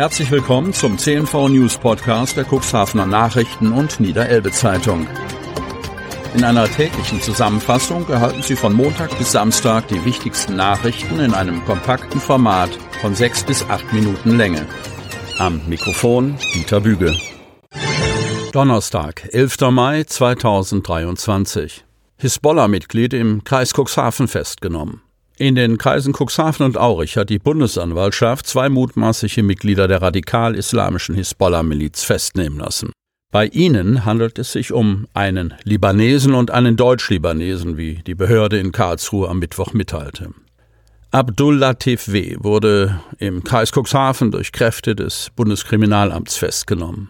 Herzlich willkommen zum CNV News Podcast der Cuxhavener Nachrichten und Niederelbe Zeitung. In einer täglichen Zusammenfassung erhalten Sie von Montag bis Samstag die wichtigsten Nachrichten in einem kompakten Format von sechs bis acht Minuten Länge. Am Mikrofon Dieter Büge. Donnerstag, 11. Mai 2023. Hisbollah-Mitglied im Kreis Cuxhaven festgenommen. In den Kreisen Cuxhaven und Aurich hat die Bundesanwaltschaft zwei mutmaßliche Mitglieder der radikal-islamischen Hisbollah-Miliz festnehmen lassen. Bei ihnen handelt es sich um einen Libanesen und einen Deutsch-Libanesen, wie die Behörde in Karlsruhe am Mittwoch mitteilte. Abdul Latif W. wurde im Kreis Cuxhaven durch Kräfte des Bundeskriminalamts festgenommen.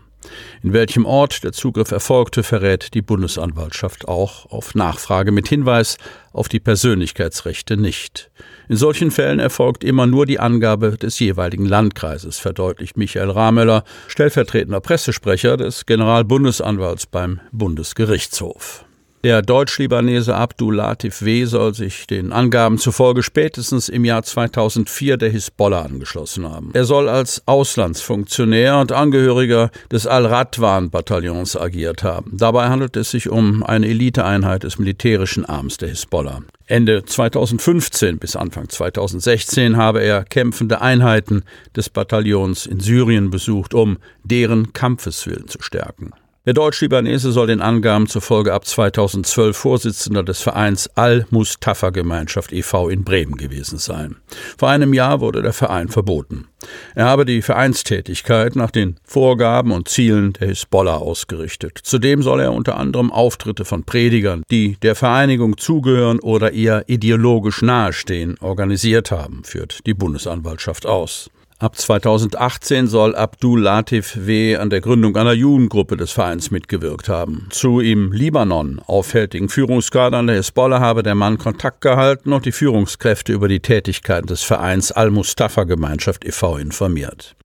In welchem Ort der Zugriff erfolgte, verrät die Bundesanwaltschaft auch auf Nachfrage mit Hinweis auf die Persönlichkeitsrechte nicht. In solchen Fällen erfolgt immer nur die Angabe des jeweiligen Landkreises, verdeutlicht Michael Ramöller, stellvertretender Pressesprecher des Generalbundesanwalts beim Bundesgerichtshof. Der Deutsch-Libanese Abdul Latif W. soll sich den Angaben zufolge spätestens im Jahr 2004 der Hisbollah angeschlossen haben. Er soll als Auslandsfunktionär und Angehöriger des Al-Radwan-Bataillons agiert haben. Dabei handelt es sich um eine Eliteeinheit des militärischen Arms der Hisbollah. Ende 2015 bis Anfang 2016 habe er kämpfende Einheiten des Bataillons in Syrien besucht, um deren Kampfeswillen zu stärken. Der Deutsch-Libanese soll den Angaben zufolge ab 2012 Vorsitzender des Vereins Al-Mustafa-Gemeinschaft e.V. in Bremen gewesen sein. Vor einem Jahr wurde der Verein verboten. Er habe die Vereinstätigkeit nach den Vorgaben und Zielen der Hisbollah ausgerichtet. Zudem soll er unter anderem Auftritte von Predigern, die der Vereinigung zugehören oder ihr ideologisch nahestehen, organisiert haben, führt die Bundesanwaltschaft aus. Ab 2018 soll Abdul Latif W. an der Gründung einer Jugendgruppe des Vereins mitgewirkt haben. Zu im Libanon auffälligen Führungskadern der Hisbollah habe der Mann Kontakt gehalten und die Führungskräfte über die Tätigkeit des Vereins Al-Mustafa-Gemeinschaft e.V. informiert.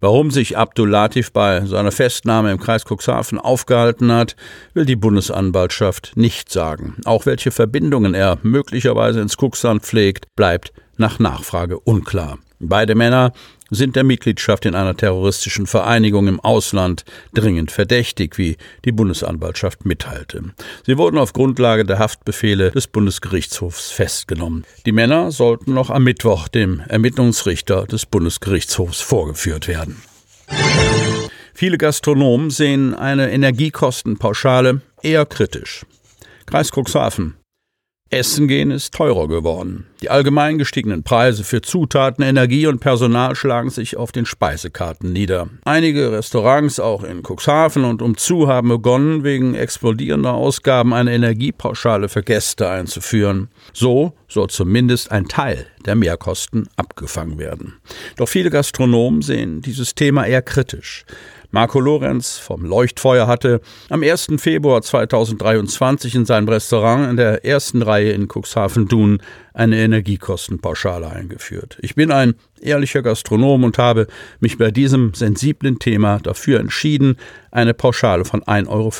Warum sich Abdul Latif bei seiner Festnahme im Kreis Cuxhaven aufgehalten hat, will die Bundesanwaltschaft nicht sagen. Auch welche Verbindungen er möglicherweise ins Cuxland pflegt, bleibt nach Nachfrage unklar. Beide Männer sind der Mitgliedschaft in einer terroristischen Vereinigung im Ausland dringend verdächtig, wie die Bundesanwaltschaft mitteilte. Sie wurden auf Grundlage der Haftbefehle des Bundesgerichtshofs festgenommen. Die Männer sollten noch am Mittwoch dem Ermittlungsrichter des Bundesgerichtshofs vorgeführt werden. Viele Gastronomen sehen eine Energiekostenpauschale eher kritisch. Kreis Cuxhaven Essen gehen ist teurer geworden. Die allgemein gestiegenen Preise für Zutaten, Energie und Personal schlagen sich auf den Speisekarten nieder. Einige Restaurants, auch in Cuxhaven und umzu, haben begonnen, wegen explodierender Ausgaben eine Energiepauschale für Gäste einzuführen. So soll zumindest ein Teil der Mehrkosten abgefangen werden. Doch viele Gastronomen sehen dieses Thema eher kritisch. Marco Lorenz vom Leuchtfeuer hatte am 1. Februar 2023 in seinem Restaurant in der ersten Reihe in Cuxhaven-Dun eine Energiekostenpauschale eingeführt. Ich bin ein ehrlicher Gastronom und habe mich bei diesem sensiblen Thema dafür entschieden, eine Pauschale von 1,50 Euro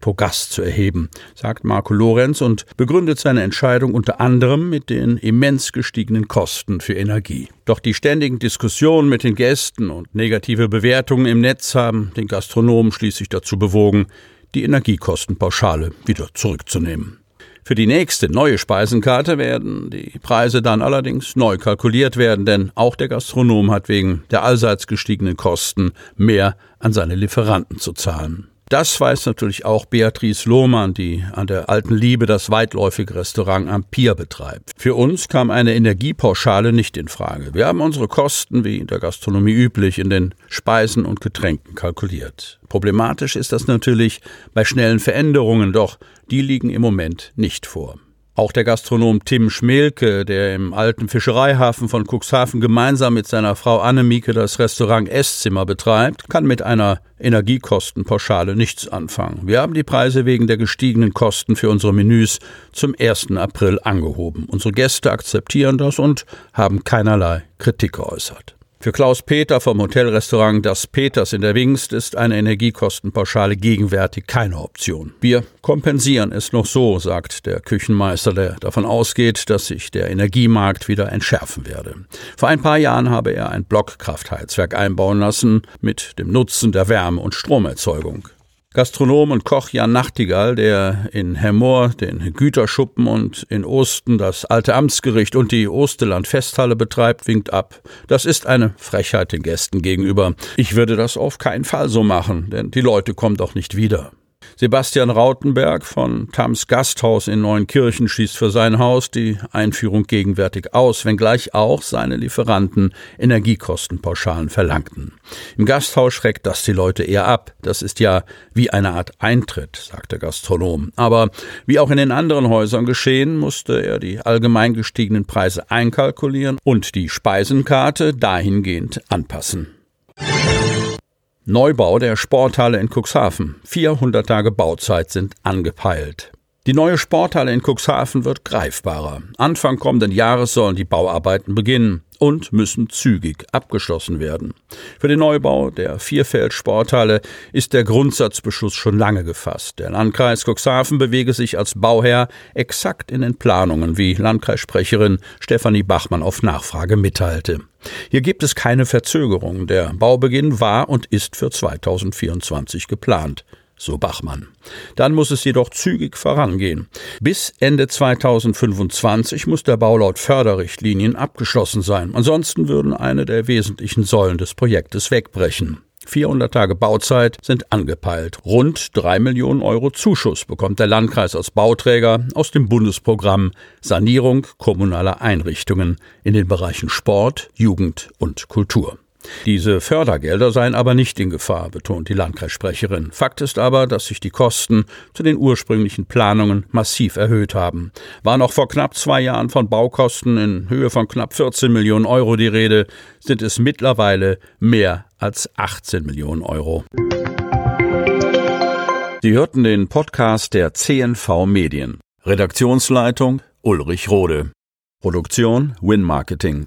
pro Gast zu erheben, sagt Marco Lorenz und begründet seine Entscheidung unter anderem mit den immens gestiegenen Kosten für Energie. Doch die ständigen Diskussionen mit den Gästen und negative Bewertungen im Netz haben den Gastronomen schließlich dazu bewogen, die Energiekostenpauschale wieder zurückzunehmen. Für die nächste neue Speisenkarte werden die Preise dann allerdings neu kalkuliert werden, denn auch der Gastronom hat wegen der allseits gestiegenen Kosten mehr an seine Lieferanten zu zahlen. Das weiß natürlich auch Beatrice Lohmann, die an der Alten Liebe das weitläufige Restaurant am Pier betreibt. Für uns kam eine Energiepauschale nicht in Frage. Wir haben unsere Kosten, wie in der Gastronomie üblich, in den Speisen und Getränken kalkuliert. Problematisch ist das natürlich bei schnellen Veränderungen, doch die liegen im Moment nicht vor. Auch der Gastronom Tim Schmelke, der im alten Fischereihafen von Cuxhaven gemeinsam mit seiner Frau Annemieke das Restaurant Esszimmer betreibt, kann mit einer Energiekostenpauschale nichts anfangen. Wir haben die Preise wegen der gestiegenen Kosten für unsere Menüs zum 1. April angehoben. Unsere Gäste akzeptieren das und haben keinerlei Kritik geäußert. Für Klaus Peter vom Hotelrestaurant Das Peters in der Wingst ist eine Energiekostenpauschale gegenwärtig keine Option. Wir kompensieren es noch so, sagt der Küchenmeister, der davon ausgeht, dass sich der Energiemarkt wieder entschärfen werde. Vor ein paar Jahren habe er ein Blockkraftheizwerk einbauen lassen mit dem Nutzen der Wärme- und Stromerzeugung. Gastronom und Koch Jan Nachtigall, der in Hemmoor den Güterschuppen und in Osten das alte Amtsgericht und die Osteland Festhalle betreibt, winkt ab. Das ist eine Frechheit den Gästen gegenüber. Ich würde das auf keinen Fall so machen, denn die Leute kommen doch nicht wieder. Sebastian Rautenberg von Tams Gasthaus in Neunkirchen schließt für sein Haus die Einführung gegenwärtig aus, wenngleich auch seine Lieferanten Energiekostenpauschalen verlangten. Im Gasthaus schreckt das die Leute eher ab. Das ist ja wie eine Art Eintritt, sagt der Gastronom. Aber wie auch in den anderen Häusern geschehen, musste er die allgemein gestiegenen Preise einkalkulieren und die Speisenkarte dahingehend anpassen. Neubau der Sporthalle in Cuxhaven. 400 Tage Bauzeit sind angepeilt. Die neue Sporthalle in Cuxhaven wird greifbarer. Anfang kommenden Jahres sollen die Bauarbeiten beginnen und müssen zügig abgeschlossen werden. Für den Neubau der Vierfeld-Sporthalle ist der Grundsatzbeschluss schon lange gefasst. Der Landkreis Cuxhaven bewege sich als Bauherr exakt in den Planungen, wie Landkreissprecherin Stefanie Bachmann auf Nachfrage mitteilte. Hier gibt es keine Verzögerung. Der Baubeginn war und ist für 2024 geplant so Bachmann. Dann muss es jedoch zügig vorangehen. Bis Ende 2025 muss der Bau laut Förderrichtlinien abgeschlossen sein. Ansonsten würden eine der wesentlichen Säulen des Projektes wegbrechen. 400 Tage Bauzeit sind angepeilt. Rund drei Millionen Euro Zuschuss bekommt der Landkreis als Bauträger aus dem Bundesprogramm Sanierung kommunaler Einrichtungen in den Bereichen Sport, Jugend und Kultur. Diese Fördergelder seien aber nicht in Gefahr, betont die Landkreissprecherin. Fakt ist aber, dass sich die Kosten zu den ursprünglichen Planungen massiv erhöht haben. War noch vor knapp zwei Jahren von Baukosten in Höhe von knapp 14 Millionen Euro die Rede, sind es mittlerweile mehr als 18 Millionen Euro. Sie hörten den Podcast der CNV Medien. Redaktionsleitung Ulrich Rode. Produktion Win Marketing.